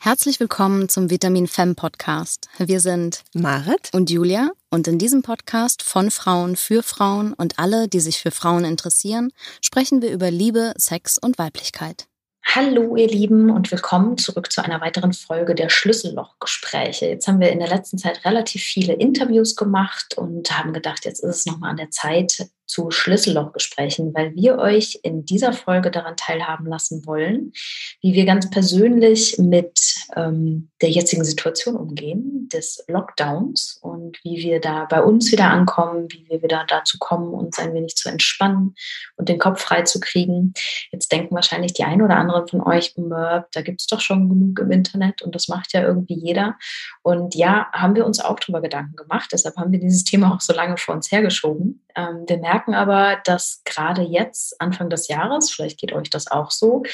Herzlich willkommen zum Vitamin Femme Podcast. Wir sind Marit und Julia und in diesem Podcast von Frauen für Frauen und alle, die sich für Frauen interessieren, sprechen wir über Liebe, Sex und Weiblichkeit. Hallo ihr Lieben und willkommen zurück zu einer weiteren Folge der Schlüssellochgespräche. Jetzt haben wir in der letzten Zeit relativ viele Interviews gemacht und haben gedacht, jetzt ist es nochmal an der Zeit, zu Schlüssellochgesprächen, weil wir euch in dieser Folge daran teilhaben lassen wollen, wie wir ganz persönlich mit ähm, der jetzigen Situation umgehen, des Lockdowns und wie wir da bei uns wieder ankommen, wie wir wieder dazu kommen, uns ein wenig zu entspannen und den Kopf frei zu kriegen. Jetzt denken wahrscheinlich die ein oder anderen von euch, da gibt es doch schon genug im Internet und das macht ja irgendwie jeder. Und ja, haben wir uns auch darüber Gedanken gemacht. Deshalb haben wir dieses Thema auch so lange vor uns hergeschoben. Ähm, wir merken aber, dass gerade jetzt, Anfang des Jahres, vielleicht geht euch das auch so,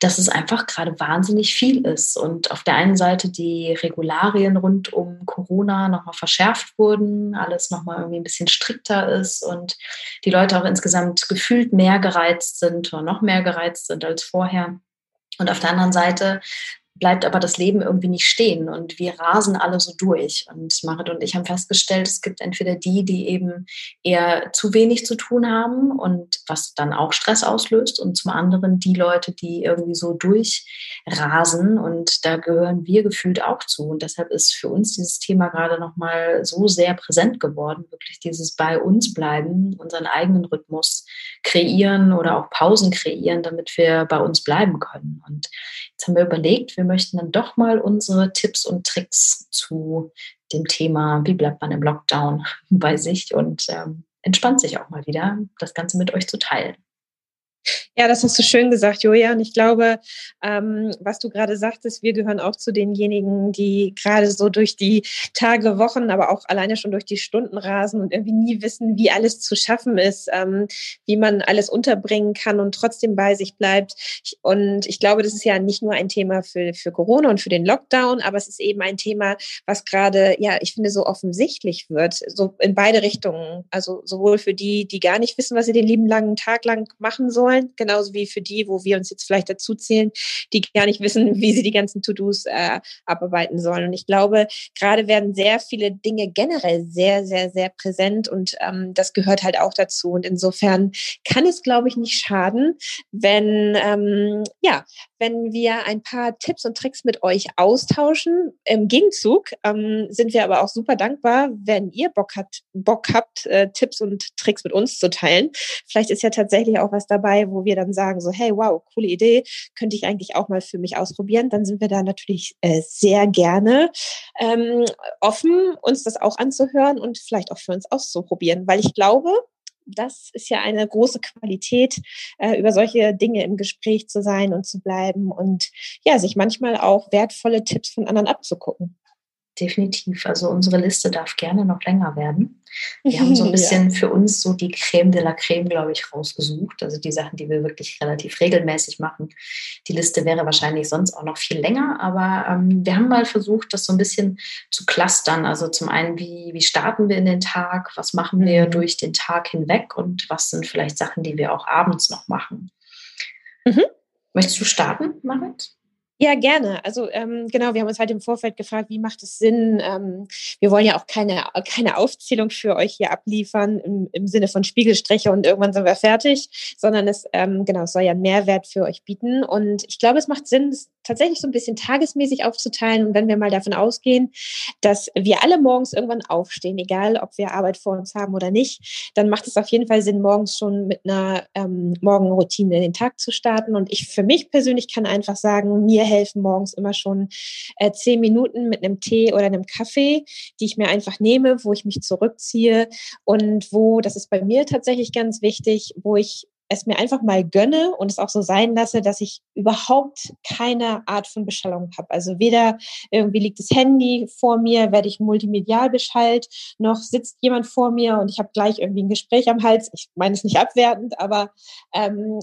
dass es einfach gerade wahnsinnig viel ist. Und auf der einen Seite die Regularien rund um Corona nochmal verschärft wurden, alles nochmal irgendwie ein bisschen strikter ist und die Leute auch insgesamt gefühlt mehr gereizt sind oder noch mehr gereizt sind als vorher. Und auf der anderen Seite bleibt aber das Leben irgendwie nicht stehen und wir rasen alle so durch. Und Marit und ich haben festgestellt, es gibt entweder die, die eben eher zu wenig zu tun haben und was dann auch Stress auslöst und zum anderen die Leute, die irgendwie so durchrasen und da gehören wir gefühlt auch zu. Und deshalb ist für uns dieses Thema gerade nochmal so sehr präsent geworden, wirklich dieses bei uns bleiben, unseren eigenen Rhythmus kreieren oder auch Pausen kreieren, damit wir bei uns bleiben können. Und jetzt haben wir überlegt, wir möchten dann doch mal unsere Tipps und Tricks zu dem Thema, wie bleibt man im Lockdown bei sich und ähm, entspannt sich auch mal wieder, das Ganze mit euch zu teilen. Ja, das hast du schön gesagt, Julia. Und ich glaube, ähm, was du gerade sagtest, wir gehören auch zu denjenigen, die gerade so durch die Tage, Wochen, aber auch alleine schon durch die Stunden rasen und irgendwie nie wissen, wie alles zu schaffen ist, ähm, wie man alles unterbringen kann und trotzdem bei sich bleibt. Und ich glaube, das ist ja nicht nur ein Thema für, für Corona und für den Lockdown, aber es ist eben ein Thema, was gerade, ja, ich finde, so offensichtlich wird, so in beide Richtungen. Also sowohl für die, die gar nicht wissen, was sie den lieben langen Tag lang machen sollen, genauso wie für die, wo wir uns jetzt vielleicht dazu zählen, die gar nicht wissen, wie sie die ganzen To-Dos äh, abarbeiten sollen. Und ich glaube, gerade werden sehr viele Dinge generell sehr, sehr, sehr präsent und ähm, das gehört halt auch dazu. Und insofern kann es, glaube ich, nicht schaden, wenn ähm, ja, wenn wir ein paar Tipps und Tricks mit euch austauschen. Im Gegenzug ähm, sind wir aber auch super dankbar, wenn ihr Bock, hat, Bock habt, äh, Tipps und Tricks mit uns zu teilen. Vielleicht ist ja tatsächlich auch was dabei, wo wir dann sagen, so, hey, wow, coole Idee, könnte ich eigentlich auch mal für mich ausprobieren. Dann sind wir da natürlich äh, sehr gerne ähm, offen, uns das auch anzuhören und vielleicht auch für uns auszuprobieren, weil ich glaube, das ist ja eine große Qualität, äh, über solche Dinge im Gespräch zu sein und zu bleiben und ja, sich manchmal auch wertvolle Tipps von anderen abzugucken definitiv. Also unsere Liste darf gerne noch länger werden. Wir haben so ein bisschen ja. für uns so die Creme de la Creme, glaube ich, rausgesucht. Also die Sachen, die wir wirklich relativ regelmäßig machen. Die Liste wäre wahrscheinlich sonst auch noch viel länger, aber ähm, wir haben mal versucht, das so ein bisschen zu clustern. Also zum einen, wie, wie starten wir in den Tag? Was machen wir mhm. durch den Tag hinweg? Und was sind vielleicht Sachen, die wir auch abends noch machen? Mhm. Möchtest du starten, Marit? Ja, gerne. Also ähm, genau, wir haben uns halt im Vorfeld gefragt, wie macht es Sinn? Ähm, wir wollen ja auch keine, keine Aufzählung für euch hier abliefern im, im Sinne von Spiegelstriche und irgendwann sind wir fertig, sondern es ähm, genau, es soll ja einen Mehrwert für euch bieten. Und ich glaube, es macht Sinn, tatsächlich so ein bisschen tagesmäßig aufzuteilen. Und wenn wir mal davon ausgehen, dass wir alle morgens irgendwann aufstehen, egal ob wir Arbeit vor uns haben oder nicht, dann macht es auf jeden Fall Sinn, morgens schon mit einer ähm, Morgenroutine in den Tag zu starten. Und ich für mich persönlich kann einfach sagen, mir helfen morgens immer schon äh, zehn Minuten mit einem Tee oder einem Kaffee, die ich mir einfach nehme, wo ich mich zurückziehe und wo, das ist bei mir tatsächlich ganz wichtig, wo ich es mir einfach mal gönne und es auch so sein lasse, dass ich überhaupt keine Art von Beschallung habe. Also weder irgendwie liegt das Handy vor mir, werde ich multimedial beschallt, noch sitzt jemand vor mir und ich habe gleich irgendwie ein Gespräch am Hals. Ich meine es nicht abwertend, aber ähm,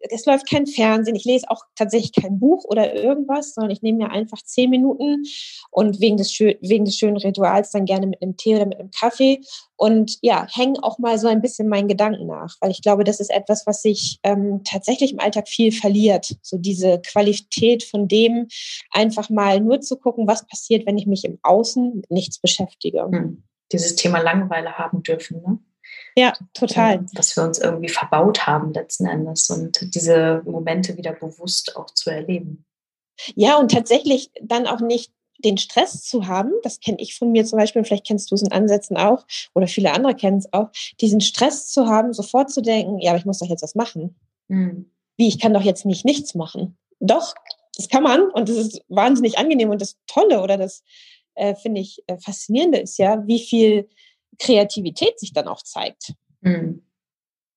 es läuft kein Fernsehen, ich lese auch tatsächlich kein Buch oder irgendwas, sondern ich nehme mir einfach zehn Minuten und wegen des, wegen des schönen Rituals dann gerne mit einem Tee oder mit einem Kaffee und ja, hänge auch mal so ein bisschen meinen Gedanken nach, weil ich glaube, das ist etwas, was sich ähm, tatsächlich im Alltag viel verliert. So diese Qualität von dem, einfach mal nur zu gucken, was passiert, wenn ich mich im Außen mit nichts beschäftige. Hm. Dieses Thema Langeweile haben dürfen, ne? Ja, total. Was wir uns irgendwie verbaut haben letzten Endes und diese Momente wieder bewusst auch zu erleben. Ja, und tatsächlich dann auch nicht den Stress zu haben, das kenne ich von mir zum Beispiel, vielleicht kennst du es in Ansätzen auch oder viele andere kennen es auch, diesen Stress zu haben, sofort zu denken, ja, aber ich muss doch jetzt was machen. Mhm. Wie, ich kann doch jetzt nicht nichts machen. Doch, das kann man und das ist wahnsinnig angenehm und das Tolle oder das äh, finde ich äh, faszinierende ist ja, wie viel Kreativität sich dann auch zeigt. Mhm.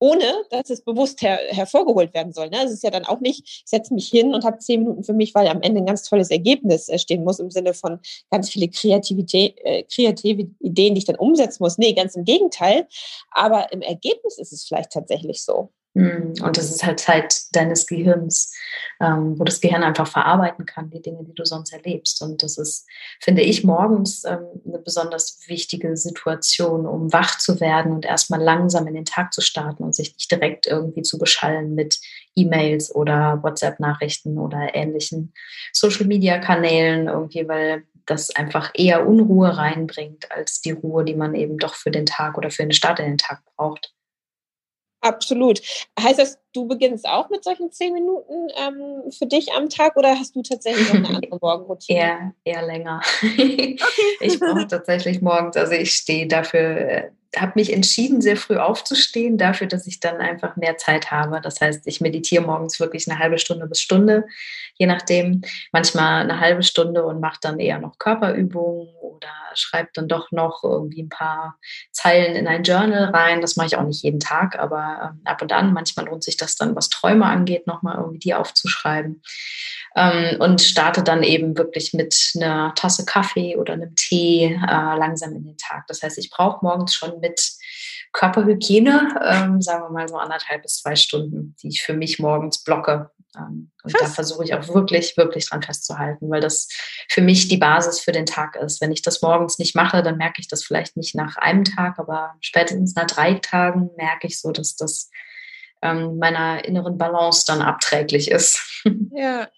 Ohne, dass es bewusst her hervorgeholt werden soll. Ne? Es ist ja dann auch nicht, ich setze mich hin und habe zehn Minuten für mich, weil am Ende ein ganz tolles Ergebnis stehen muss im Sinne von ganz viele Kreativität, äh, kreative Ideen, die ich dann umsetzen muss. Nee, ganz im Gegenteil. Aber im Ergebnis ist es vielleicht tatsächlich so. Hm, und das ist halt Zeit deines Gehirns, ähm, wo das Gehirn einfach verarbeiten kann, die Dinge, die du sonst erlebst. Und das ist, finde ich, morgens ähm, eine besonders wichtige Situation, um wach zu werden und erstmal langsam in den Tag zu starten und sich nicht direkt irgendwie zu beschallen mit E-Mails oder WhatsApp-Nachrichten oder ähnlichen Social-Media-Kanälen irgendwie, weil das einfach eher Unruhe reinbringt als die Ruhe, die man eben doch für den Tag oder für den Start in den Tag braucht. Absolut. Heißt das, du beginnst auch mit solchen zehn Minuten ähm, für dich am Tag oder hast du tatsächlich noch eine andere Morgenroutine? eher, eher länger. Okay. ich brauche tatsächlich morgens, also ich stehe dafür, äh, habe mich entschieden, sehr früh aufzustehen, dafür, dass ich dann einfach mehr Zeit habe. Das heißt, ich meditiere morgens wirklich eine halbe Stunde bis Stunde, je nachdem. Manchmal eine halbe Stunde und mache dann eher noch Körperübungen oder schreibe dann doch noch irgendwie ein paar Zeilen in ein Journal rein. Das mache ich auch nicht jeden Tag, aber ähm, ab und an. Manchmal lohnt sich das dann, was Träume angeht, nochmal irgendwie die aufzuschreiben. Ähm, und starte dann eben wirklich mit einer Tasse Kaffee oder einem Tee äh, langsam in den Tag. Das heißt, ich brauche morgens schon mit Körperhygiene, ähm, sagen wir mal so anderthalb bis zwei Stunden, die ich für mich morgens blocke. Ähm, und Krass. da versuche ich auch wirklich, wirklich dran festzuhalten, weil das für mich die Basis für den Tag ist. Wenn ich das morgens nicht mache, dann merke ich das vielleicht nicht nach einem Tag, aber spätestens nach drei Tagen merke ich so, dass das ähm, meiner inneren Balance dann abträglich ist. Ja,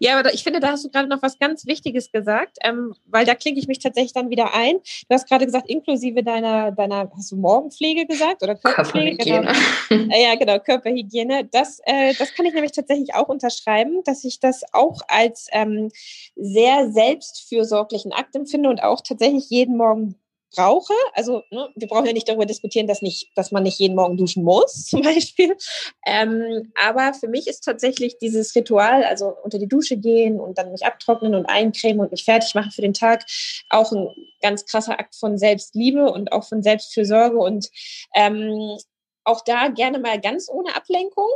ja, aber ich finde, da hast du gerade noch was ganz Wichtiges gesagt, ähm, weil da klinke ich mich tatsächlich dann wieder ein. Du hast gerade gesagt, inklusive deiner, deiner, hast du Morgenpflege gesagt oder Körperpflege? Körperhygiene. Genau. ja, genau, Körperhygiene. Das, äh, das kann ich nämlich tatsächlich auch unterschreiben, dass ich das auch als ähm, sehr selbstfürsorglichen Akt empfinde und auch tatsächlich jeden Morgen brauche. Also ne, wir brauchen ja nicht darüber diskutieren, dass, nicht, dass man nicht jeden Morgen duschen muss, zum Beispiel. Ähm, aber für mich ist tatsächlich dieses Ritual, also unter die Dusche gehen und dann mich abtrocknen und eincremen und mich fertig machen für den Tag, auch ein ganz krasser Akt von Selbstliebe und auch von Selbstfürsorge und ähm, auch da gerne mal ganz ohne Ablenkung.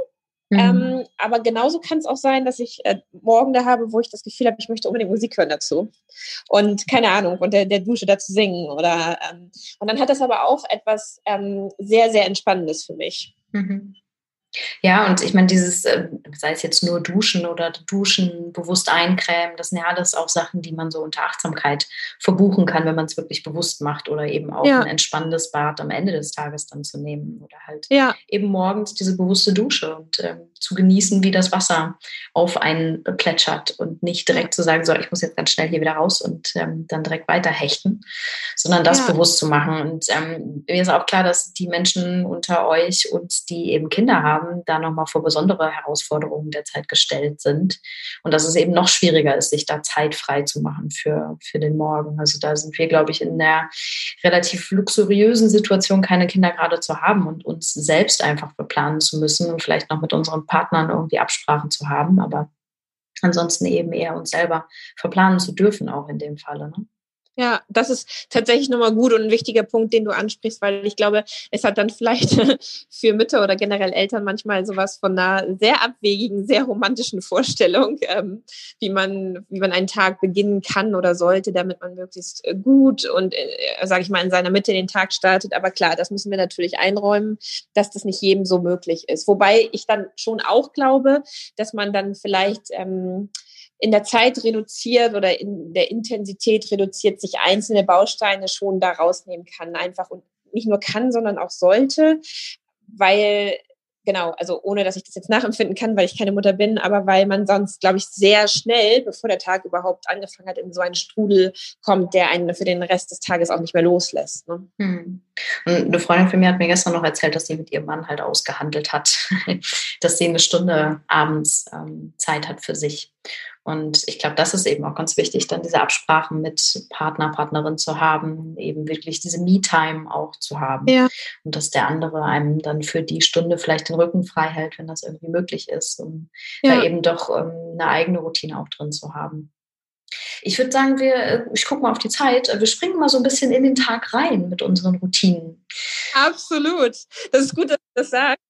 Mhm. Ähm, aber genauso kann es auch sein, dass ich äh, morgen da habe, wo ich das Gefühl habe, ich möchte unbedingt Musik hören dazu. Und keine Ahnung, und der, der Dusche dazu singen. Oder ähm, und dann hat das aber auch etwas ähm, sehr, sehr Entspannendes für mich. Mhm. Ja, und ich meine, dieses, ähm, sei es jetzt nur Duschen oder Duschen, bewusst eincremen, das sind ja alles auch Sachen, die man so unter Achtsamkeit verbuchen kann, wenn man es wirklich bewusst macht oder eben auch ja. ein entspannendes Bad am Ende des Tages dann zu nehmen oder halt ja. eben morgens diese bewusste Dusche und ähm, zu genießen, wie das Wasser auf einen plätschert und nicht direkt zu sagen, so, ich muss jetzt ganz schnell hier wieder raus und ähm, dann direkt weiter hechten, sondern das ja. bewusst zu machen. Und ähm, mir ist auch klar, dass die Menschen unter euch und die eben Kinder haben, haben, da nochmal vor besondere Herausforderungen derzeit gestellt sind. Und dass es eben noch schwieriger ist, sich da Zeit frei zu machen für, für den Morgen. Also da sind wir, glaube ich, in der relativ luxuriösen Situation, keine Kinder gerade zu haben und uns selbst einfach beplanen zu müssen und vielleicht noch mit unseren Partnern irgendwie Absprachen zu haben. Aber ansonsten eben eher uns selber verplanen zu dürfen, auch in dem Falle. Ne? Ja, das ist tatsächlich nochmal gut und ein wichtiger Punkt, den du ansprichst, weil ich glaube, es hat dann vielleicht für Mütter oder generell Eltern manchmal sowas von einer sehr abwegigen, sehr romantischen Vorstellung, ähm, wie man, wie man einen Tag beginnen kann oder sollte, damit man möglichst äh, gut und, äh, sage ich mal, in seiner Mitte den Tag startet. Aber klar, das müssen wir natürlich einräumen, dass das nicht jedem so möglich ist. Wobei ich dann schon auch glaube, dass man dann vielleicht ähm, in der Zeit reduziert oder in der Intensität reduziert sich einzelne Bausteine schon da rausnehmen kann, einfach und nicht nur kann, sondern auch sollte, weil genau, also ohne dass ich das jetzt nachempfinden kann, weil ich keine Mutter bin, aber weil man sonst, glaube ich, sehr schnell, bevor der Tag überhaupt angefangen hat, in so einen Strudel kommt, der einen für den Rest des Tages auch nicht mehr loslässt. Ne? Hm. Eine Freundin von mir hat mir gestern noch erzählt, dass sie mit ihrem Mann halt ausgehandelt hat, dass sie eine Stunde abends ähm, Zeit hat für sich. Und ich glaube, das ist eben auch ganz wichtig, dann diese Absprachen mit Partner, Partnerin zu haben, eben wirklich diese Me-Time auch zu haben. Ja. Und dass der andere einem dann für die Stunde vielleicht den Rücken frei hält, wenn das irgendwie möglich ist, um ja. da eben doch ähm, eine eigene Routine auch drin zu haben. Ich würde sagen, wir, äh, ich gucke mal auf die Zeit, wir springen mal so ein bisschen in den Tag rein mit unseren Routinen. Absolut. Das ist gut, dass du das sagst.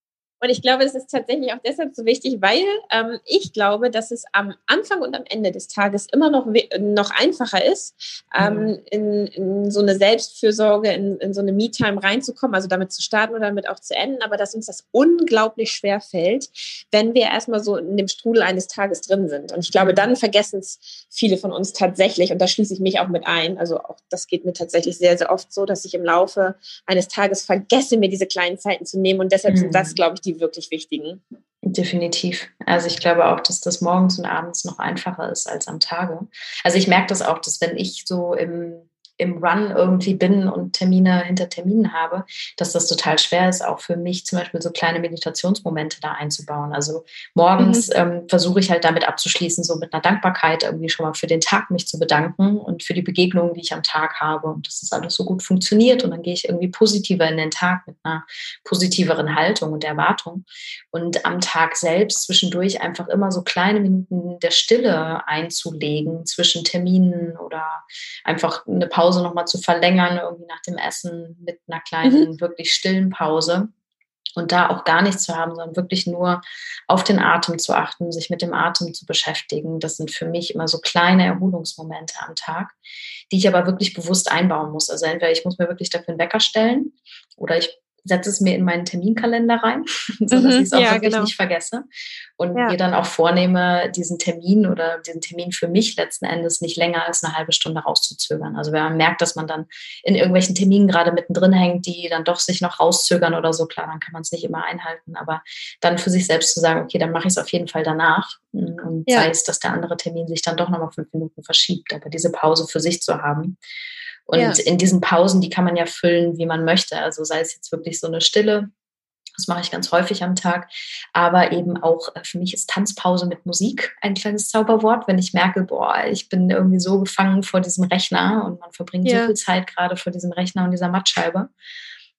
Und ich glaube, es ist tatsächlich auch deshalb so wichtig, weil ähm, ich glaube, dass es am Anfang und am Ende des Tages immer noch, noch einfacher ist, ähm, mhm. in, in, so eine Selbstfürsorge, in, in so eine Me-Time reinzukommen, also damit zu starten oder damit auch zu enden, aber dass uns das unglaublich schwer fällt, wenn wir erstmal so in dem Strudel eines Tages drin sind. Und ich glaube, mhm. dann vergessen es viele von uns tatsächlich, und da schließe ich mich auch mit ein. Also auch das geht mir tatsächlich sehr, sehr oft so, dass ich im Laufe eines Tages vergesse, mir diese kleinen Zeiten zu nehmen. Und deshalb mhm. sind das, glaube ich, die wirklich wichtigen. Definitiv. Also ich glaube auch, dass das morgens und abends noch einfacher ist als am Tage. Also ich merke das auch, dass wenn ich so im im Run irgendwie bin und Termine hinter Terminen habe, dass das total schwer ist, auch für mich zum Beispiel so kleine Meditationsmomente da einzubauen. Also morgens mhm. ähm, versuche ich halt damit abzuschließen, so mit einer Dankbarkeit irgendwie schon mal für den Tag mich zu bedanken und für die Begegnungen, die ich am Tag habe und dass das alles so gut funktioniert und dann gehe ich irgendwie positiver in den Tag mit einer positiveren Haltung und Erwartung und am Tag selbst zwischendurch einfach immer so kleine Minuten der Stille einzulegen zwischen Terminen oder einfach eine Pause Pause nochmal zu verlängern, irgendwie nach dem Essen mit einer kleinen, mhm. wirklich stillen Pause. Und da auch gar nichts zu haben, sondern wirklich nur auf den Atem zu achten, sich mit dem Atem zu beschäftigen. Das sind für mich immer so kleine Erholungsmomente am Tag, die ich aber wirklich bewusst einbauen muss. Also entweder ich muss mir wirklich dafür einen Wecker stellen oder ich setze es mir in meinen Terminkalender rein, sodass mhm, ich es auch ja, wirklich genau. nicht vergesse. Und ja. mir dann auch vornehme, diesen Termin oder diesen Termin für mich letzten Endes nicht länger als eine halbe Stunde rauszuzögern. Also wenn man merkt, dass man dann in irgendwelchen Terminen gerade mittendrin hängt, die dann doch sich noch rauszögern oder so, klar, dann kann man es nicht immer einhalten. Aber dann für sich selbst zu sagen, okay, dann mache ich es auf jeden Fall danach. Und ja. sei es, dass der andere Termin sich dann doch nochmal fünf Minuten verschiebt. Aber diese Pause für sich zu haben, und ja. in diesen Pausen, die kann man ja füllen, wie man möchte. Also sei es jetzt wirklich so eine Stille, das mache ich ganz häufig am Tag. Aber eben auch äh, für mich ist Tanzpause mit Musik ein kleines Zauberwort, wenn ich merke, boah, ich bin irgendwie so gefangen vor diesem Rechner und man verbringt ja. so viel Zeit gerade vor diesem Rechner und dieser Mattscheibe.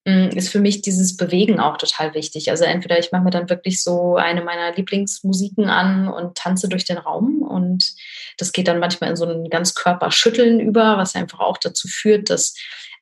Mm, ist für mich dieses Bewegen auch total wichtig. Also entweder ich mache mir dann wirklich so eine meiner Lieblingsmusiken an und tanze durch den Raum und das geht dann manchmal in so ein ganz Körperschütteln über, was einfach auch dazu führt, dass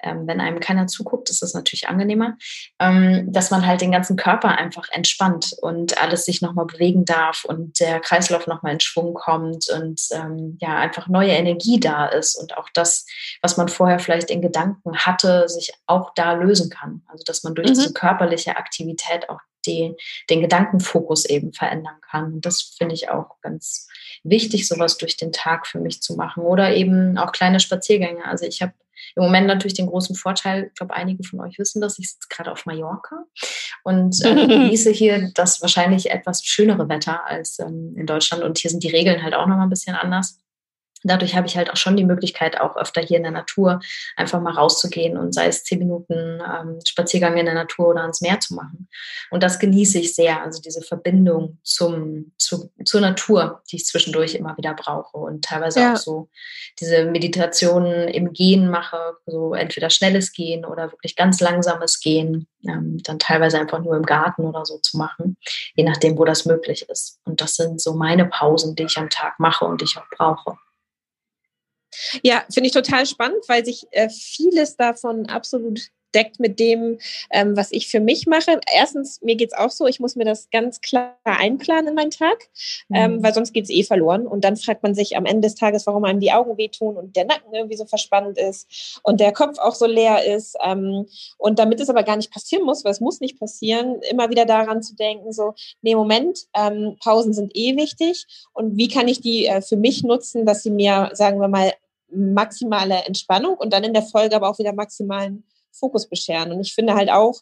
ähm, wenn einem keiner zuguckt, ist das natürlich angenehmer, ähm, dass man halt den ganzen Körper einfach entspannt und alles sich nochmal bewegen darf und der Kreislauf nochmal in Schwung kommt und ähm, ja, einfach neue Energie da ist und auch das, was man vorher vielleicht in Gedanken hatte, sich auch da lösen kann. Also dass man durch mhm. diese körperliche Aktivität auch den, den Gedankenfokus eben verändern kann. Und das finde ich auch ganz wichtig, sowas durch den Tag für mich zu machen. Oder eben auch kleine Spaziergänge. Also ich habe im Moment natürlich den großen Vorteil, ich glaube, einige von euch wissen das, ich sitze gerade auf Mallorca und äh, genieße hier das wahrscheinlich etwas schönere Wetter als ähm, in Deutschland. Und hier sind die Regeln halt auch noch mal ein bisschen anders dadurch habe ich halt auch schon die Möglichkeit, auch öfter hier in der Natur einfach mal rauszugehen und sei es zehn Minuten ähm, Spaziergang in der Natur oder ans Meer zu machen. Und das genieße ich sehr, also diese Verbindung zum, zu, zur Natur, die ich zwischendurch immer wieder brauche und teilweise ja. auch so diese Meditationen im Gehen mache, so entweder schnelles Gehen oder wirklich ganz langsames Gehen, ähm, dann teilweise einfach nur im Garten oder so zu machen, je nachdem, wo das möglich ist. Und das sind so meine Pausen, die ich am Tag mache und die ich auch brauche. Ja, finde ich total spannend, weil sich äh, vieles davon absolut deckt mit dem, ähm, was ich für mich mache. Erstens, mir geht es auch so, ich muss mir das ganz klar einplanen in meinen Tag, mhm. ähm, weil sonst geht es eh verloren. Und dann fragt man sich am Ende des Tages, warum einem die Augen wehtun und der Nacken irgendwie so verspannt ist und der Kopf auch so leer ist. Ähm, und damit es aber gar nicht passieren muss, weil es muss nicht passieren, immer wieder daran zu denken, so, nee, Moment, ähm, Pausen sind eh wichtig. Und wie kann ich die äh, für mich nutzen, dass sie mir, sagen wir mal, maximale Entspannung und dann in der Folge aber auch wieder maximalen Fokus bescheren. Und ich finde halt auch,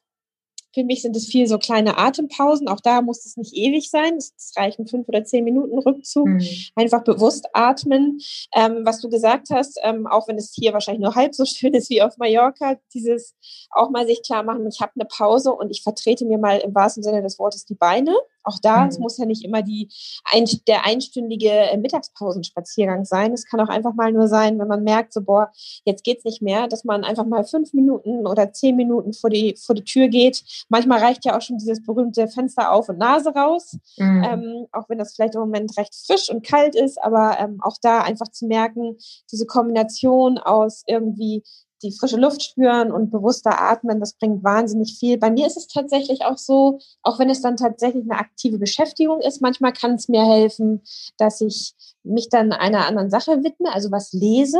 für mich sind es viel so kleine Atempausen. Auch da muss es nicht ewig sein. Es reichen fünf oder zehn Minuten Rückzug. Mhm. Einfach bewusst atmen. Ähm, was du gesagt hast, ähm, auch wenn es hier wahrscheinlich nur halb so schön ist wie auf Mallorca, dieses auch mal sich klar machen, ich habe eine Pause und ich vertrete mir mal im wahrsten Sinne des Wortes die Beine. Auch da, mhm. es muss ja nicht immer die, ein, der einstündige äh, Mittagspausenspaziergang sein. Es kann auch einfach mal nur sein, wenn man merkt, so, boah, jetzt geht's nicht mehr, dass man einfach mal fünf Minuten oder zehn Minuten vor die, vor die Tür geht. Manchmal reicht ja auch schon dieses berühmte Fenster auf und Nase raus. Mhm. Ähm, auch wenn das vielleicht im Moment recht frisch und kalt ist, aber ähm, auch da einfach zu merken, diese Kombination aus irgendwie die frische Luft spüren und bewusster atmen, das bringt wahnsinnig viel. Bei mir ist es tatsächlich auch so, auch wenn es dann tatsächlich eine aktive Beschäftigung ist, manchmal kann es mir helfen, dass ich mich dann einer anderen Sache widme, also was lese,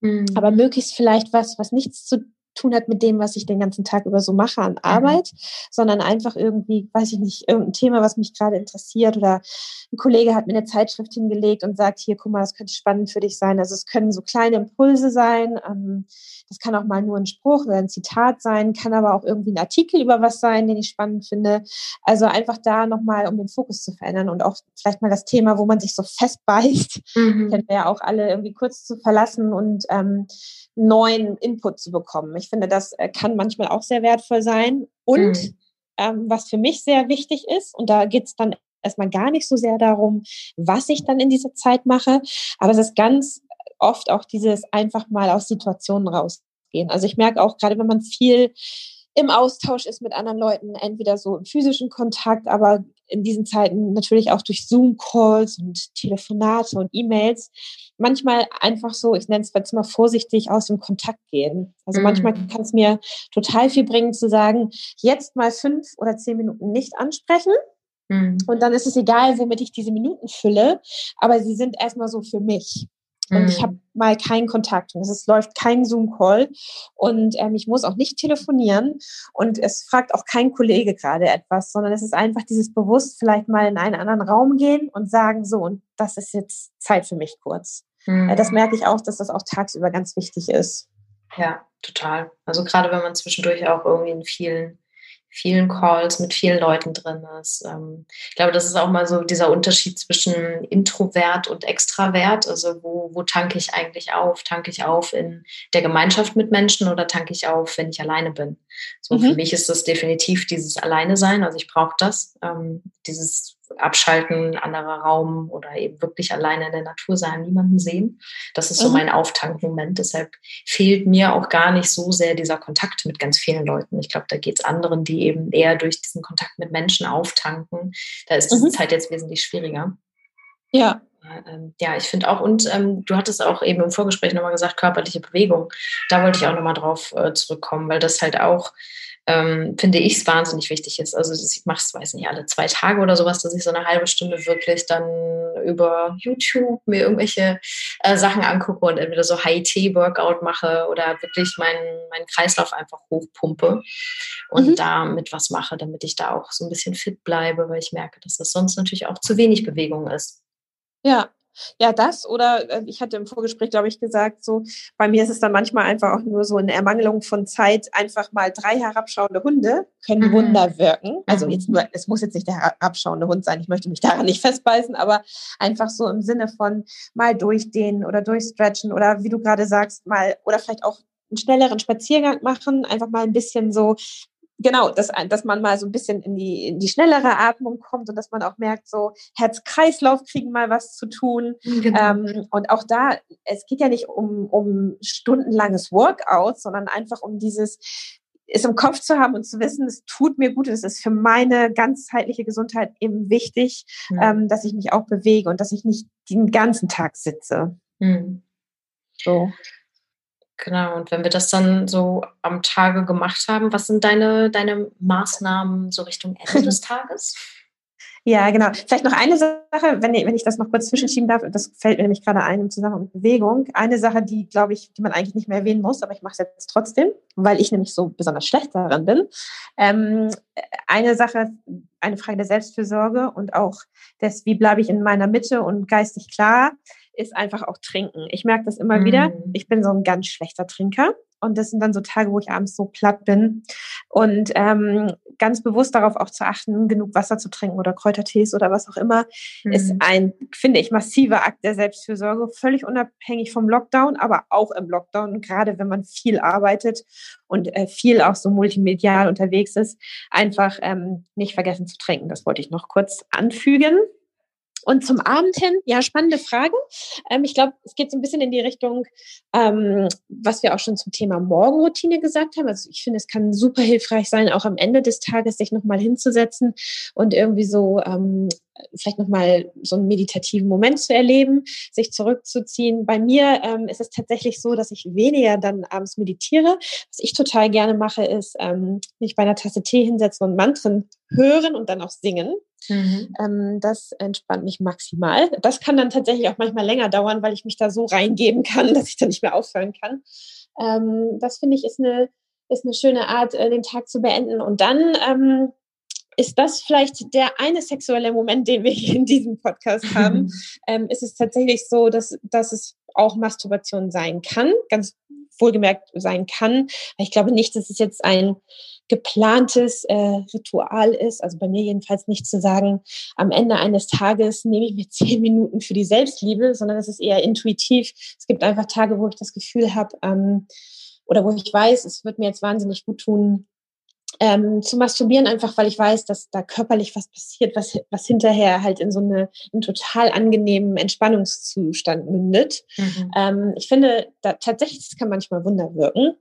mhm. aber möglichst vielleicht was, was nichts zu tun hat mit dem, was ich den ganzen Tag über so mache an mhm. Arbeit, mhm. sondern einfach irgendwie, weiß ich nicht, irgendein Thema, was mich gerade interessiert oder ein Kollege hat mir eine Zeitschrift hingelegt und sagt, hier, guck mal, das könnte spannend für dich sein. Also es können so kleine Impulse sein. Ähm, das kann auch mal nur ein Spruch oder ein Zitat sein, kann aber auch irgendwie ein Artikel über was sein, den ich spannend finde. Also einfach da nochmal, um den Fokus zu verändern und auch vielleicht mal das Thema, wo man sich so festbeißt, mhm. kennen wir ja auch alle irgendwie kurz zu verlassen und ähm, neuen Input zu bekommen. Ich finde, das äh, kann manchmal auch sehr wertvoll sein. Und mhm. ähm, was für mich sehr wichtig ist, und da geht es dann erstmal gar nicht so sehr darum, was ich dann in dieser Zeit mache, aber es ist ganz oft auch dieses einfach mal aus Situationen rausgehen. Also ich merke auch gerade, wenn man viel im Austausch ist mit anderen Leuten, entweder so im physischen Kontakt, aber in diesen Zeiten natürlich auch durch Zoom-Calls und Telefonate und E-Mails, manchmal einfach so, ich nenne es jetzt mal vorsichtig, aus dem Kontakt gehen. Also mhm. manchmal kann es mir total viel bringen zu sagen, jetzt mal fünf oder zehn Minuten nicht ansprechen. Mhm. Und dann ist es egal, womit ich diese Minuten fülle, aber sie sind erstmal so für mich. Und ich mhm. habe mal keinen Kontakt und es läuft kein Zoom-Call und ähm, ich muss auch nicht telefonieren und es fragt auch kein Kollege gerade etwas, sondern es ist einfach dieses bewusst vielleicht mal in einen anderen Raum gehen und sagen, so, und das ist jetzt Zeit für mich kurz. Mhm. Äh, das merke ich auch, dass das auch tagsüber ganz wichtig ist. Ja, total. Also gerade wenn man zwischendurch auch irgendwie in vielen vielen Calls mit vielen Leuten drin ist. Ähm, ich glaube, das ist auch mal so dieser Unterschied zwischen Introvert und Extravert. Also wo, wo tanke ich eigentlich auf? Tanke ich auf in der Gemeinschaft mit Menschen oder tanke ich auf, wenn ich alleine bin? So mhm. für mich ist das definitiv dieses Alleine sein. Also ich brauche das, ähm, dieses abschalten, anderer Raum oder eben wirklich alleine in der Natur sein, niemanden sehen. Das ist so mhm. mein Auftankmoment. Deshalb fehlt mir auch gar nicht so sehr dieser Kontakt mit ganz vielen Leuten. Ich glaube, da geht es anderen, die eben eher durch diesen Kontakt mit Menschen auftanken. Da ist diese mhm. Zeit jetzt wesentlich schwieriger. Ja. Ähm, ja, ich finde auch, und ähm, du hattest auch eben im Vorgespräch nochmal gesagt, körperliche Bewegung. Da wollte ich auch nochmal drauf äh, zurückkommen, weil das halt auch ähm, finde ich es wahnsinnig wichtig ist. Also ich mache es, weiß nicht, alle zwei Tage oder sowas, dass ich so eine halbe Stunde wirklich dann über YouTube mir irgendwelche äh, Sachen angucke und entweder so High-T-Workout mache oder wirklich meinen, meinen Kreislauf einfach hochpumpe und mhm. damit was mache, damit ich da auch so ein bisschen fit bleibe, weil ich merke, dass das sonst natürlich auch zu wenig Bewegung ist. Ja, ja, das oder äh, ich hatte im Vorgespräch, glaube ich, gesagt, so bei mir ist es dann manchmal einfach auch nur so eine Ermangelung von Zeit, einfach mal drei herabschauende Hunde können mhm. Wunder wirken. Also jetzt mhm. nur, es muss jetzt nicht der herabschauende Hund sein, ich möchte mich daran nicht festbeißen, aber einfach so im Sinne von mal durchdehnen oder durchstretchen oder wie du gerade sagst, mal oder vielleicht auch einen schnelleren Spaziergang machen, einfach mal ein bisschen so genau, dass, dass man mal so ein bisschen in die, in die schnellere Atmung kommt und dass man auch merkt, so Herz-Kreislauf kriegen mal was zu tun. Genau. Ähm, und auch da, es geht ja nicht um, um stundenlanges Workout, sondern einfach um dieses, es im Kopf zu haben und zu wissen, es tut mir gut, es ist für meine ganzheitliche Gesundheit eben wichtig, mhm. ähm, dass ich mich auch bewege und dass ich nicht den ganzen Tag sitze. Mhm. So. Genau, und wenn wir das dann so am Tage gemacht haben, was sind deine, deine Maßnahmen so Richtung Ende des Tages? Ja, genau. Vielleicht noch eine Sache, wenn ich, wenn ich das noch kurz zwischenschieben darf, das fällt mir nämlich gerade ein im Zusammenhang mit Bewegung. Eine Sache, die, glaube ich, die man eigentlich nicht mehr erwähnen muss, aber ich mache es jetzt trotzdem, weil ich nämlich so besonders schlecht daran bin. Ähm, eine Sache, eine Frage der Selbstfürsorge und auch des, wie bleibe ich in meiner Mitte und geistig klar, ist einfach auch trinken. Ich merke das immer mhm. wieder. Ich bin so ein ganz schlechter Trinker. Und das sind dann so Tage, wo ich abends so platt bin. Und ähm, ganz bewusst darauf auch zu achten, genug Wasser zu trinken oder Kräutertees oder was auch immer, mhm. ist ein, finde ich, massiver Akt der Selbstfürsorge, völlig unabhängig vom Lockdown, aber auch im Lockdown, gerade wenn man viel arbeitet und äh, viel auch so multimedial unterwegs ist, einfach ähm, nicht vergessen zu trinken. Das wollte ich noch kurz anfügen. Und zum Abend hin, ja, spannende Fragen. Ähm, ich glaube, es geht so ein bisschen in die Richtung, ähm, was wir auch schon zum Thema Morgenroutine gesagt haben. Also ich finde, es kann super hilfreich sein, auch am Ende des Tages sich nochmal hinzusetzen und irgendwie so ähm, vielleicht nochmal so einen meditativen Moment zu erleben, sich zurückzuziehen. Bei mir ähm, ist es tatsächlich so, dass ich weniger dann abends meditiere. Was ich total gerne mache, ist ähm, mich bei einer Tasse Tee hinsetzen und Mantren hören und dann auch singen. Mhm. Ähm, das entspannt mich maximal. Das kann dann tatsächlich auch manchmal länger dauern, weil ich mich da so reingeben kann, dass ich da nicht mehr aufhören kann. Ähm, das finde ich ist eine, ist eine schöne Art, äh, den Tag zu beenden. Und dann ähm, ist das vielleicht der eine sexuelle Moment, den wir hier in diesem Podcast haben. ähm, ist es tatsächlich so, dass, dass es auch Masturbation sein kann, ganz wohlgemerkt sein kann. Ich glaube nicht, dass es jetzt ein geplantes äh, Ritual ist. Also bei mir jedenfalls nicht zu sagen, am Ende eines Tages nehme ich mir zehn Minuten für die Selbstliebe, sondern es ist eher intuitiv. Es gibt einfach Tage, wo ich das Gefühl habe ähm, oder wo ich weiß, es wird mir jetzt wahnsinnig gut tun, ähm, zu masturbieren, einfach weil ich weiß, dass da körperlich was passiert, was, was hinterher halt in so eine, einen total angenehmen Entspannungszustand mündet. Mhm. Ähm, ich finde, da, tatsächlich, das kann manchmal Wunder wirken.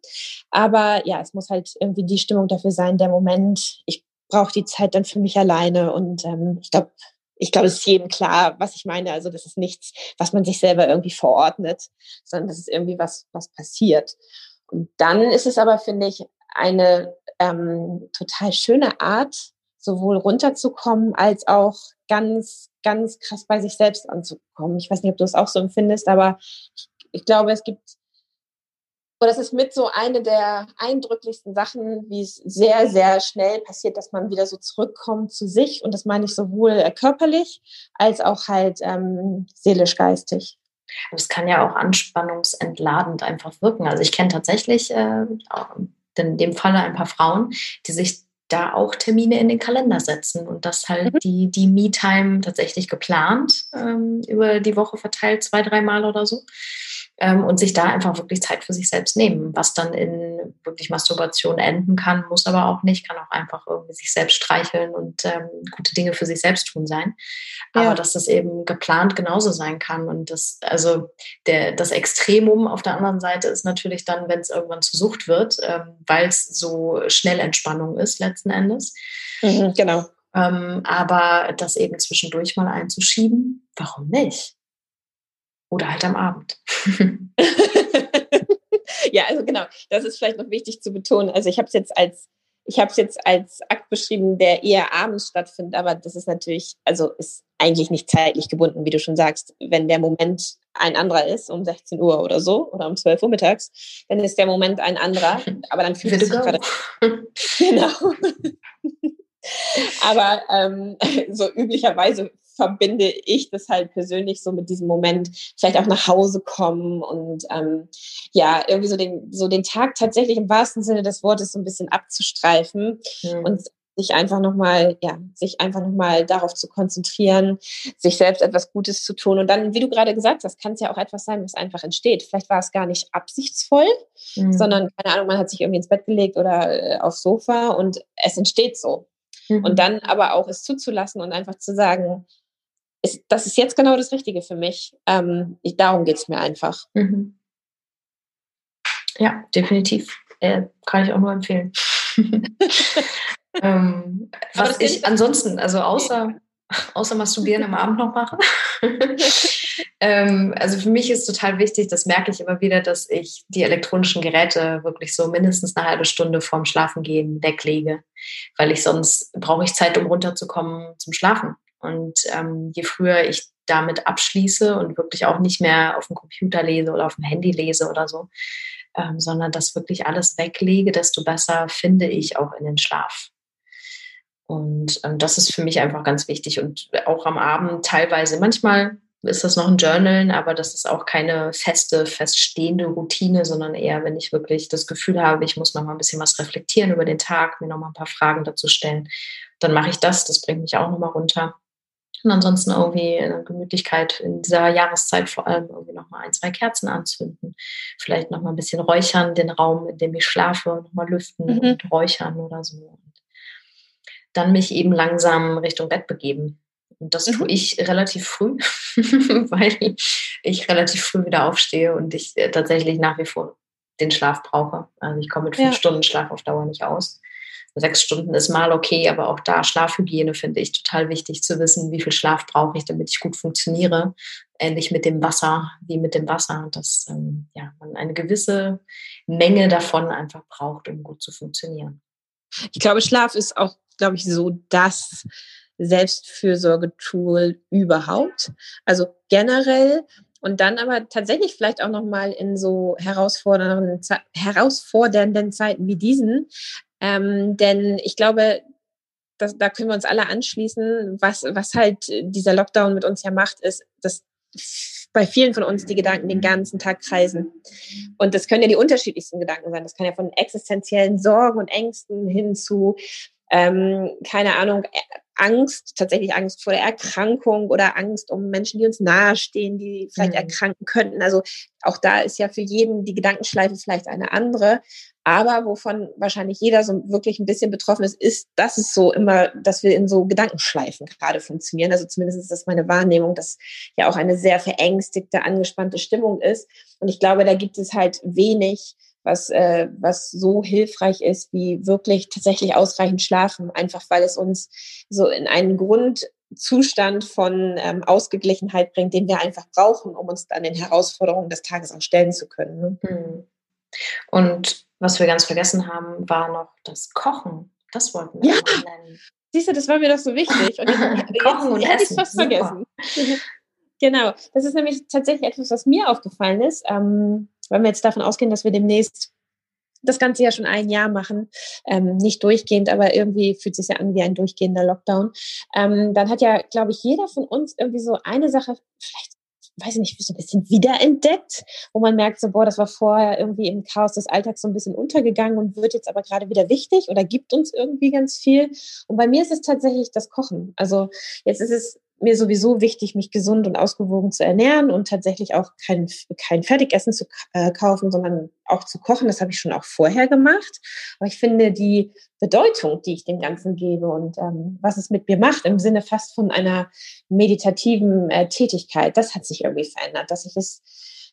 Aber ja, es muss halt irgendwie die Stimmung dafür sein, der Moment, ich brauche die Zeit dann für mich alleine. Und ähm, ich glaube, ich glaube, es ist jedem klar, was ich meine. Also das ist nichts, was man sich selber irgendwie verordnet, sondern das ist irgendwie was, was passiert. Und dann ist es aber, finde ich, eine ähm, total schöne Art, sowohl runterzukommen als auch ganz, ganz krass bei sich selbst anzukommen. Ich weiß nicht, ob du es auch so empfindest, aber ich, ich glaube, es gibt, oder es ist mit so eine der eindrücklichsten Sachen, wie es sehr, sehr schnell passiert, dass man wieder so zurückkommt zu sich. Und das meine ich sowohl körperlich als auch halt ähm, seelisch-geistig. Es kann ja auch anspannungsentladend einfach wirken. Also ich kenne tatsächlich äh, in dem Falle ein paar Frauen, die sich da auch Termine in den Kalender setzen und das halt mhm. die, die Me-Time tatsächlich geplant ähm, über die Woche verteilt, zwei, dreimal oder so ähm, und sich da einfach wirklich Zeit für sich selbst nehmen, was dann in wirklich Masturbation enden kann, muss aber auch nicht, kann auch einfach irgendwie sich selbst streicheln und ähm, gute Dinge für sich selbst tun sein. Aber ja. dass das eben geplant genauso sein kann und das, also der, das Extremum auf der anderen Seite ist natürlich dann, wenn es irgendwann zu Sucht wird, ähm, weil es so schnell Entspannung ist letzten Endes. Mhm, genau. Ähm, aber das eben zwischendurch mal einzuschieben, warum nicht? Oder halt am Abend. ja, also genau, das ist vielleicht noch wichtig zu betonen. Also ich habe es jetzt als ich habe es jetzt als Akt beschrieben, der eher abends stattfindet, aber das ist natürlich, also ist eigentlich nicht zeitlich gebunden, wie du schon sagst. Wenn der Moment ein anderer ist, um 16 Uhr oder so, oder um 12 Uhr mittags, dann ist der Moment ein anderer, aber dann fühlt es sich gerade... genau. aber ähm, so üblicherweise verbinde ich das halt persönlich so mit diesem Moment, vielleicht auch nach Hause kommen und ähm, ja, irgendwie so den, so den Tag tatsächlich im wahrsten Sinne des Wortes so ein bisschen abzustreifen mhm. und sich einfach nochmal, ja, sich einfach nochmal darauf zu konzentrieren, sich selbst etwas Gutes zu tun. Und dann, wie du gerade gesagt hast, kann es ja auch etwas sein, was einfach entsteht. Vielleicht war es gar nicht absichtsvoll, mhm. sondern, keine Ahnung, man hat sich irgendwie ins Bett gelegt oder äh, aufs Sofa und es entsteht so. Mhm. Und dann aber auch es zuzulassen und einfach zu sagen, ist, das ist jetzt genau das Richtige für mich. Ähm, ich, darum geht es mir einfach. Mhm. Ja, definitiv. Äh, kann ich auch nur empfehlen. ähm, was ich ansonsten, also außer, außer Masturbieren am Abend noch mache, ähm, also für mich ist total wichtig, das merke ich immer wieder, dass ich die elektronischen Geräte wirklich so mindestens eine halbe Stunde vorm Schlafengehen weglege, weil ich sonst brauche ich Zeit, um runterzukommen zum Schlafen. Und ähm, je früher ich damit abschließe und wirklich auch nicht mehr auf dem Computer lese oder auf dem Handy lese oder so, ähm, sondern das wirklich alles weglege, desto besser finde ich auch in den Schlaf. Und ähm, das ist für mich einfach ganz wichtig. Und auch am Abend teilweise, manchmal ist das noch ein Journalen, aber das ist auch keine feste, feststehende Routine, sondern eher, wenn ich wirklich das Gefühl habe, ich muss noch mal ein bisschen was reflektieren über den Tag, mir noch mal ein paar Fragen dazu stellen, dann mache ich das. Das bringt mich auch noch mal runter. Und ansonsten irgendwie in Gemütlichkeit in dieser Jahreszeit vor allem irgendwie noch mal ein, zwei Kerzen anzünden. Vielleicht noch mal ein bisschen räuchern, den Raum, in dem ich schlafe, noch mal lüften mhm. und räuchern oder so. Und dann mich eben langsam Richtung Bett begeben. Und das mhm. tue ich relativ früh, weil ich relativ früh wieder aufstehe und ich äh, tatsächlich nach wie vor den Schlaf brauche. Also ich komme mit fünf ja. Stunden Schlaf auf Dauer nicht aus sechs Stunden ist mal okay, aber auch da Schlafhygiene finde ich total wichtig zu wissen, wie viel Schlaf brauche ich, damit ich gut funktioniere. Ähnlich mit dem Wasser, wie mit dem Wasser, dass ähm, ja, man eine gewisse Menge davon einfach braucht, um gut zu funktionieren. Ich glaube, Schlaf ist auch, glaube ich, so das Selbstfürsorgetool überhaupt. Also generell und dann aber tatsächlich vielleicht auch noch mal in so herausfordernden, herausfordernden Zeiten wie diesen ähm, denn ich glaube, das, da können wir uns alle anschließen. Was, was halt dieser Lockdown mit uns ja macht, ist, dass bei vielen von uns die Gedanken den ganzen Tag kreisen. Und das können ja die unterschiedlichsten Gedanken sein. Das kann ja von existenziellen Sorgen und Ängsten hin zu, ähm, keine Ahnung, Angst, tatsächlich Angst vor der Erkrankung oder Angst um Menschen, die uns nahestehen, die vielleicht mhm. erkranken könnten. Also auch da ist ja für jeden die Gedankenschleife vielleicht eine andere. Aber wovon wahrscheinlich jeder so wirklich ein bisschen betroffen ist, ist, dass es so immer, dass wir in so Gedankenschleifen gerade funktionieren. Also zumindest ist das meine Wahrnehmung, dass ja auch eine sehr verängstigte, angespannte Stimmung ist. Und ich glaube, da gibt es halt wenig, was, äh, was so hilfreich ist, wie wirklich tatsächlich ausreichend schlafen, einfach weil es uns so in einen Grundzustand von ähm, Ausgeglichenheit bringt, den wir einfach brauchen, um uns dann den Herausforderungen des Tages auch stellen zu können. Ne? Hm. Und was wir ganz vergessen haben, war noch das Kochen. Das wollten wir ja. nennen. Siehst du, das war mir doch so wichtig. Und jetzt, Kochen und hätte ich es fast vergessen. genau. Das ist nämlich tatsächlich etwas, was mir aufgefallen ist. Ähm, wenn wir jetzt davon ausgehen, dass wir demnächst das Ganze ja schon ein Jahr machen, ähm, nicht durchgehend, aber irgendwie fühlt es sich ja an wie ein durchgehender Lockdown. Ähm, dann hat ja, glaube ich, jeder von uns irgendwie so eine Sache, vielleicht weiß ich nicht, so ein bisschen wiederentdeckt, wo man merkt, so, boah, das war vorher irgendwie im Chaos des Alltags so ein bisschen untergegangen und wird jetzt aber gerade wieder wichtig oder gibt uns irgendwie ganz viel. Und bei mir ist es tatsächlich das Kochen. Also jetzt ist es mir sowieso wichtig, mich gesund und ausgewogen zu ernähren und tatsächlich auch kein, kein Fertigessen zu äh, kaufen, sondern auch zu kochen. Das habe ich schon auch vorher gemacht. Aber ich finde die Bedeutung, die ich dem Ganzen gebe und ähm, was es mit mir macht, im Sinne fast von einer meditativen äh, Tätigkeit, das hat sich irgendwie verändert, dass ich es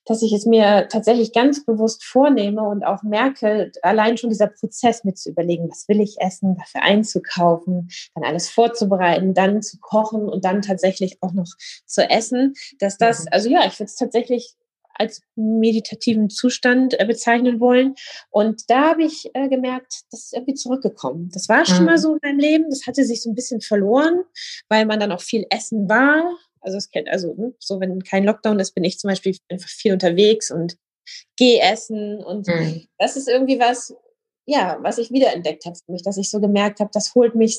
dass ich es mir tatsächlich ganz bewusst vornehme und auch merke, allein schon dieser Prozess mit zu überlegen, was will ich essen, dafür einzukaufen, dann alles vorzubereiten, dann zu kochen und dann tatsächlich auch noch zu essen, dass das, mhm. also ja, ich würde es tatsächlich als meditativen Zustand äh, bezeichnen wollen. Und da habe ich äh, gemerkt, das ist irgendwie zurückgekommen. Das war schon mhm. mal so in meinem Leben. Das hatte sich so ein bisschen verloren, weil man dann auch viel essen war also es kennt, also ne, so wenn kein Lockdown ist, bin ich zum Beispiel einfach viel unterwegs und gehe essen und mhm. das ist irgendwie was, ja, was ich wiederentdeckt habe für mich, dass ich so gemerkt habe, das holt mich,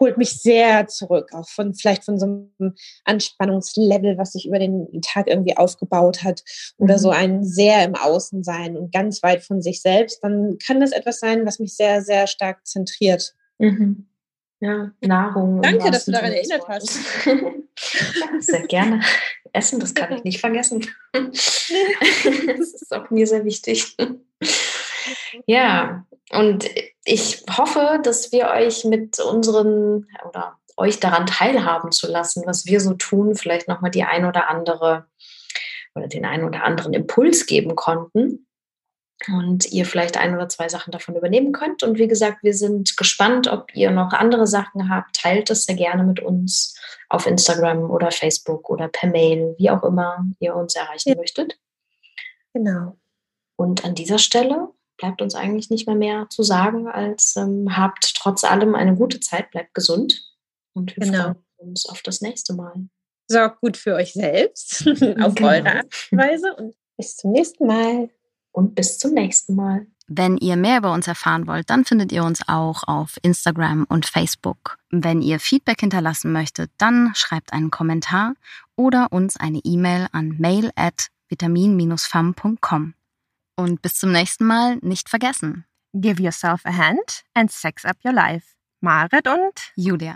holt mich sehr zurück, auch von vielleicht von so einem Anspannungslevel, was sich über den Tag irgendwie aufgebaut hat oder mhm. so ein sehr im Außen sein und ganz weit von sich selbst, dann kann das etwas sein, was mich sehr, sehr stark zentriert. Mhm. Ja, Nahrung. Danke, dass du daran erinnert hast. sehr gerne. Essen, das kann ich nicht vergessen. das ist auch mir sehr wichtig. Ja, und ich hoffe, dass wir euch mit unseren oder euch daran teilhaben zu lassen, was wir so tun, vielleicht nochmal die ein oder andere oder den einen oder anderen Impuls geben konnten. Und ihr vielleicht ein oder zwei Sachen davon übernehmen könnt. Und wie gesagt, wir sind gespannt, ob ihr noch andere Sachen habt. Teilt es sehr gerne mit uns auf Instagram oder Facebook oder per Mail, wie auch immer ihr uns erreichen ja. möchtet. Genau. Und an dieser Stelle bleibt uns eigentlich nicht mehr mehr zu sagen, als ähm, habt trotz allem eine gute Zeit, bleibt gesund und wir genau. freuen uns auf das nächste Mal. Sorgt gut für euch selbst auf genau. eure Art und Weise und bis zum nächsten Mal und bis zum nächsten Mal. Wenn ihr mehr über uns erfahren wollt, dann findet ihr uns auch auf Instagram und Facebook. Wenn ihr Feedback hinterlassen möchtet, dann schreibt einen Kommentar oder uns eine E-Mail an mail at vitamin-fam.com. Und bis zum nächsten Mal nicht vergessen. Give yourself a hand and sex up your life. Marit und Julia.